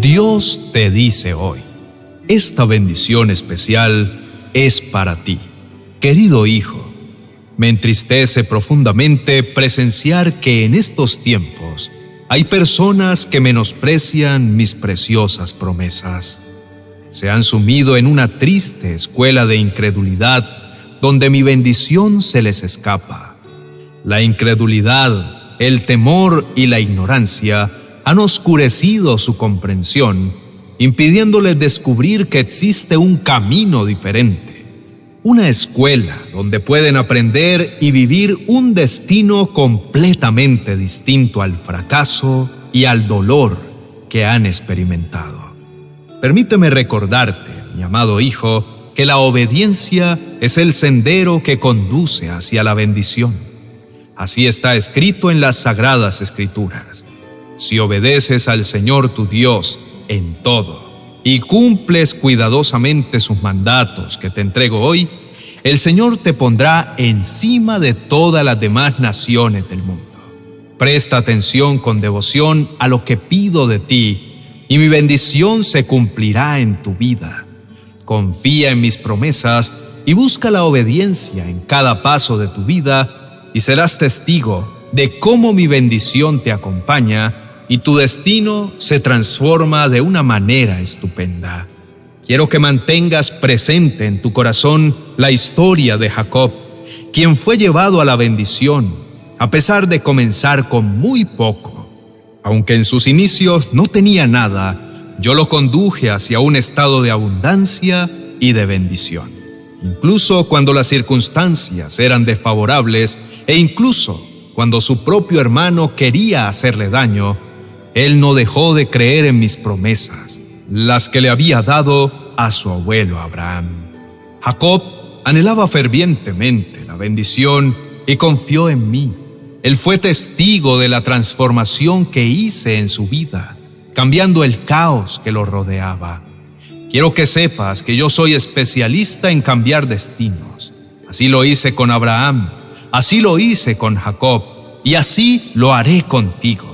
Dios te dice hoy, esta bendición especial es para ti. Querido hijo, me entristece profundamente presenciar que en estos tiempos hay personas que menosprecian mis preciosas promesas. Se han sumido en una triste escuela de incredulidad donde mi bendición se les escapa. La incredulidad, el temor y la ignorancia han oscurecido su comprensión, impidiéndoles descubrir que existe un camino diferente, una escuela donde pueden aprender y vivir un destino completamente distinto al fracaso y al dolor que han experimentado. Permíteme recordarte, mi amado hijo, que la obediencia es el sendero que conduce hacia la bendición. Así está escrito en las sagradas escrituras. Si obedeces al Señor tu Dios en todo y cumples cuidadosamente sus mandatos que te entrego hoy, el Señor te pondrá encima de todas las demás naciones del mundo. Presta atención con devoción a lo que pido de ti y mi bendición se cumplirá en tu vida. Confía en mis promesas y busca la obediencia en cada paso de tu vida y serás testigo de cómo mi bendición te acompaña y tu destino se transforma de una manera estupenda. Quiero que mantengas presente en tu corazón la historia de Jacob, quien fue llevado a la bendición, a pesar de comenzar con muy poco. Aunque en sus inicios no tenía nada, yo lo conduje hacia un estado de abundancia y de bendición. Incluso cuando las circunstancias eran desfavorables e incluso cuando su propio hermano quería hacerle daño, él no dejó de creer en mis promesas, las que le había dado a su abuelo Abraham. Jacob anhelaba fervientemente la bendición y confió en mí. Él fue testigo de la transformación que hice en su vida, cambiando el caos que lo rodeaba. Quiero que sepas que yo soy especialista en cambiar destinos. Así lo hice con Abraham, así lo hice con Jacob, y así lo haré contigo.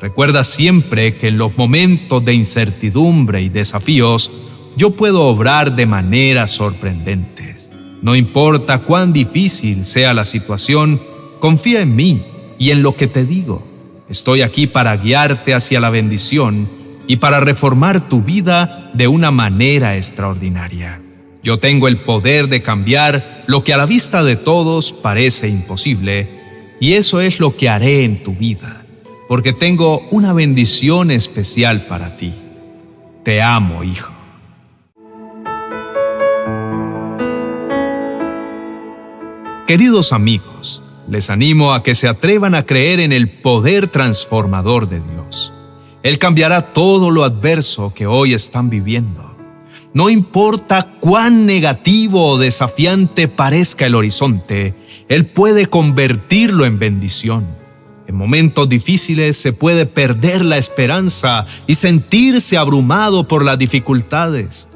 Recuerda siempre que en los momentos de incertidumbre y desafíos, yo puedo obrar de maneras sorprendentes. No importa cuán difícil sea la situación, confía en mí y en lo que te digo. Estoy aquí para guiarte hacia la bendición y para reformar tu vida de una manera extraordinaria. Yo tengo el poder de cambiar lo que a la vista de todos parece imposible, y eso es lo que haré en tu vida porque tengo una bendición especial para ti. Te amo, hijo. Queridos amigos, les animo a que se atrevan a creer en el poder transformador de Dios. Él cambiará todo lo adverso que hoy están viviendo. No importa cuán negativo o desafiante parezca el horizonte, Él puede convertirlo en bendición. En momentos difíciles se puede perder la esperanza y sentirse abrumado por las dificultades.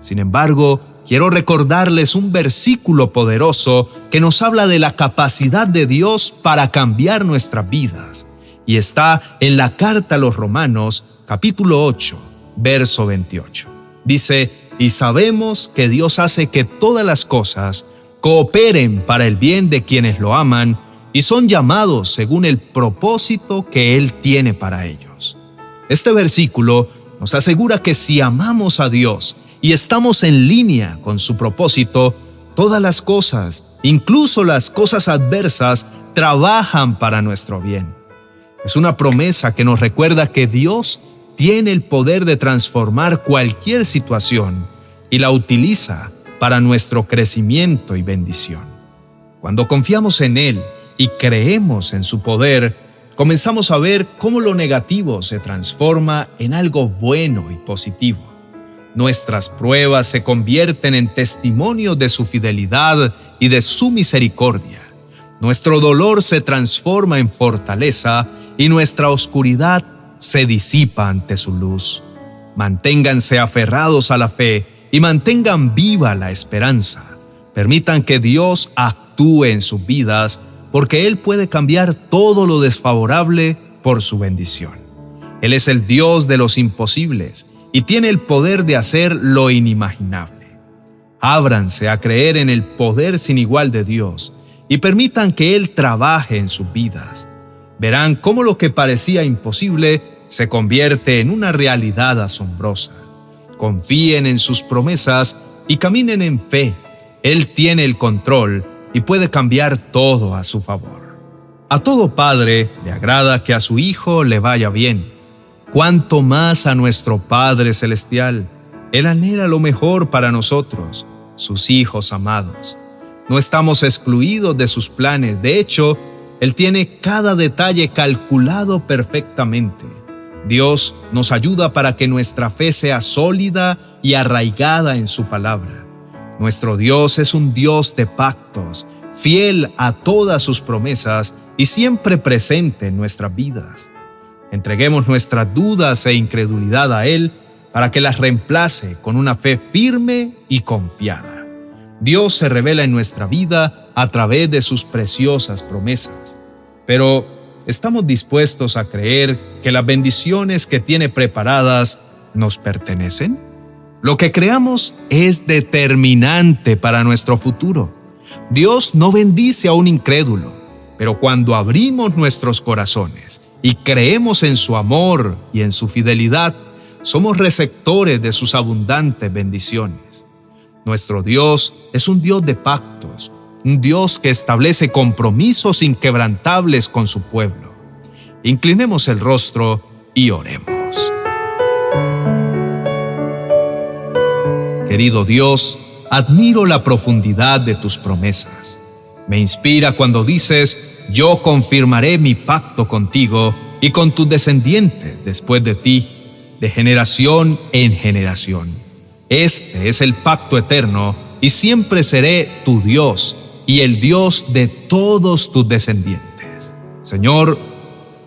Sin embargo, quiero recordarles un versículo poderoso que nos habla de la capacidad de Dios para cambiar nuestras vidas. Y está en la carta a los Romanos, capítulo 8, verso 28. Dice, y sabemos que Dios hace que todas las cosas cooperen para el bien de quienes lo aman, y son llamados según el propósito que Él tiene para ellos. Este versículo nos asegura que si amamos a Dios y estamos en línea con su propósito, todas las cosas, incluso las cosas adversas, trabajan para nuestro bien. Es una promesa que nos recuerda que Dios tiene el poder de transformar cualquier situación y la utiliza para nuestro crecimiento y bendición. Cuando confiamos en Él, y creemos en su poder, comenzamos a ver cómo lo negativo se transforma en algo bueno y positivo. Nuestras pruebas se convierten en testimonio de su fidelidad y de su misericordia. Nuestro dolor se transforma en fortaleza y nuestra oscuridad se disipa ante su luz. Manténganse aferrados a la fe y mantengan viva la esperanza. Permitan que Dios actúe en sus vidas porque Él puede cambiar todo lo desfavorable por su bendición. Él es el Dios de los imposibles y tiene el poder de hacer lo inimaginable. Ábranse a creer en el poder sin igual de Dios y permitan que Él trabaje en sus vidas. Verán cómo lo que parecía imposible se convierte en una realidad asombrosa. Confíen en sus promesas y caminen en fe. Él tiene el control y puede cambiar todo a su favor. A todo padre le agrada que a su hijo le vaya bien. Cuanto más a nuestro Padre Celestial. Él anhela lo mejor para nosotros, sus hijos amados. No estamos excluidos de sus planes. De hecho, Él tiene cada detalle calculado perfectamente. Dios nos ayuda para que nuestra fe sea sólida y arraigada en su palabra. Nuestro Dios es un Dios de pactos, fiel a todas sus promesas y siempre presente en nuestras vidas. Entreguemos nuestras dudas e incredulidad a Él para que las reemplace con una fe firme y confiada. Dios se revela en nuestra vida a través de sus preciosas promesas, pero ¿estamos dispuestos a creer que las bendiciones que tiene preparadas nos pertenecen? Lo que creamos es determinante para nuestro futuro. Dios no bendice a un incrédulo, pero cuando abrimos nuestros corazones y creemos en su amor y en su fidelidad, somos receptores de sus abundantes bendiciones. Nuestro Dios es un Dios de pactos, un Dios que establece compromisos inquebrantables con su pueblo. Inclinemos el rostro y oremos. Querido Dios, admiro la profundidad de tus promesas. Me inspira cuando dices, yo confirmaré mi pacto contigo y con tus descendientes después de ti, de generación en generación. Este es el pacto eterno y siempre seré tu Dios y el Dios de todos tus descendientes. Señor,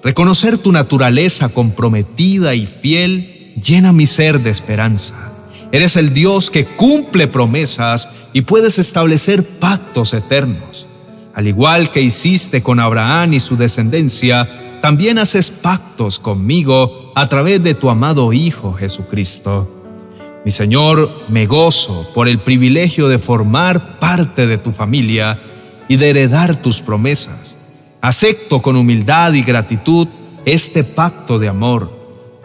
reconocer tu naturaleza comprometida y fiel llena mi ser de esperanza Eres el Dios que cumple promesas y puedes establecer pactos eternos. Al igual que hiciste con Abraham y su descendencia, también haces pactos conmigo a través de tu amado Hijo Jesucristo. Mi Señor, me gozo por el privilegio de formar parte de tu familia y de heredar tus promesas. Acepto con humildad y gratitud este pacto de amor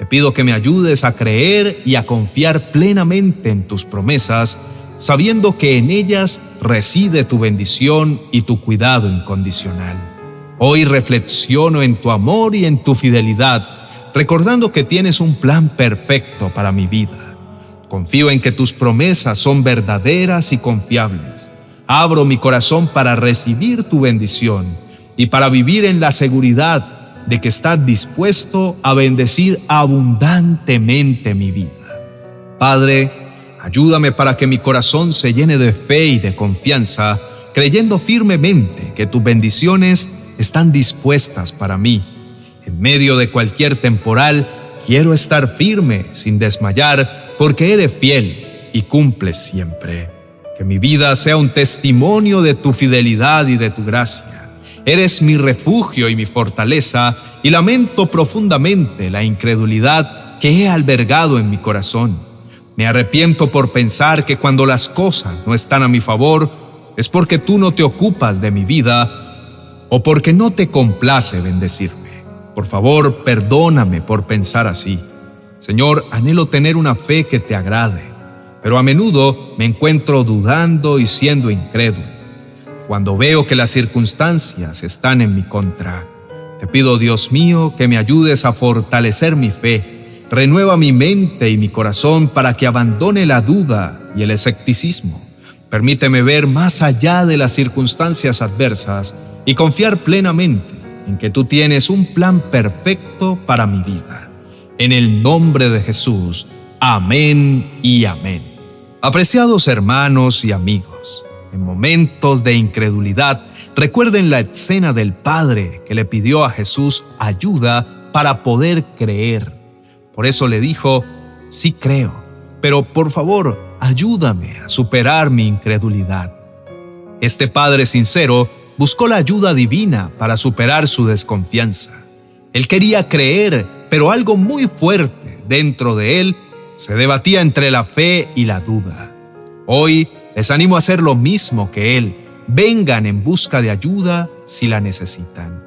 te pido que me ayudes a creer y a confiar plenamente en tus promesas, sabiendo que en ellas reside tu bendición y tu cuidado incondicional. Hoy reflexiono en tu amor y en tu fidelidad, recordando que tienes un plan perfecto para mi vida. Confío en que tus promesas son verdaderas y confiables. Abro mi corazón para recibir tu bendición y para vivir en la seguridad de que estás dispuesto a bendecir abundantemente mi vida. Padre, ayúdame para que mi corazón se llene de fe y de confianza, creyendo firmemente que tus bendiciones están dispuestas para mí. En medio de cualquier temporal, quiero estar firme sin desmayar, porque eres fiel y cumples siempre. Que mi vida sea un testimonio de tu fidelidad y de tu gracia Eres mi refugio y mi fortaleza, y lamento profundamente la incredulidad que he albergado en mi corazón. Me arrepiento por pensar que cuando las cosas no están a mi favor, es porque tú no te ocupas de mi vida o porque no te complace bendecirme. Por favor, perdóname por pensar así. Señor, anhelo tener una fe que te agrade, pero a menudo me encuentro dudando y siendo incrédulo cuando veo que las circunstancias están en mi contra. Te pido, Dios mío, que me ayudes a fortalecer mi fe. Renueva mi mente y mi corazón para que abandone la duda y el escepticismo. Permíteme ver más allá de las circunstancias adversas y confiar plenamente en que tú tienes un plan perfecto para mi vida. En el nombre de Jesús, amén y amén. Apreciados hermanos y amigos, en momentos de incredulidad, recuerden la escena del Padre que le pidió a Jesús ayuda para poder creer. Por eso le dijo, sí creo, pero por favor, ayúdame a superar mi incredulidad. Este Padre sincero buscó la ayuda divina para superar su desconfianza. Él quería creer pero algo muy fuerte dentro de él se debatía entre la fe y la duda. Hoy les animo a hacer lo mismo que él. Vengan en busca de ayuda si la necesitan.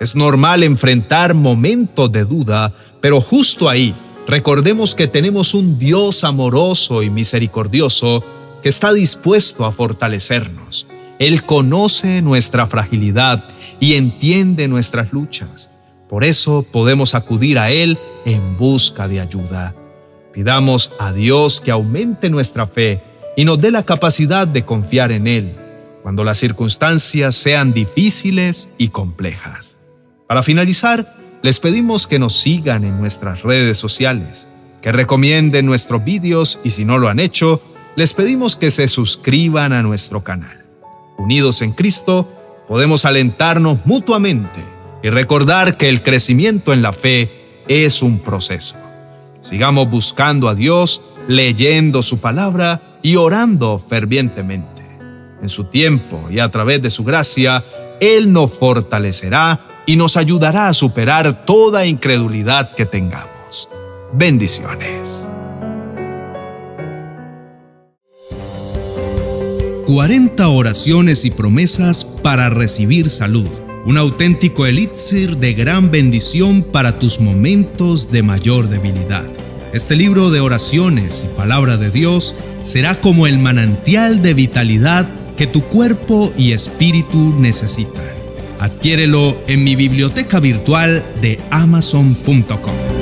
Es normal enfrentar momentos de duda, pero justo ahí recordemos que tenemos un Dios amoroso y misericordioso que está dispuesto a fortalecernos. Él conoce nuestra fragilidad y entiende nuestras luchas. Por eso podemos acudir a Él en busca de ayuda. Pidamos a Dios que aumente nuestra fe y nos dé la capacidad de confiar en Él cuando las circunstancias sean difíciles y complejas. Para finalizar, les pedimos que nos sigan en nuestras redes sociales, que recomienden nuestros vídeos y si no lo han hecho, les pedimos que se suscriban a nuestro canal. Unidos en Cristo, podemos alentarnos mutuamente y recordar que el crecimiento en la fe es un proceso. Sigamos buscando a Dios, leyendo su palabra y orando fervientemente. En su tiempo y a través de su gracia, Él nos fortalecerá y nos ayudará a superar toda incredulidad que tengamos. Bendiciones. 40 oraciones y promesas para recibir salud. Un auténtico elixir de gran bendición para tus momentos de mayor debilidad. Este libro de oraciones y palabra de Dios será como el manantial de vitalidad que tu cuerpo y espíritu necesitan. Adquiérelo en mi biblioteca virtual de amazon.com.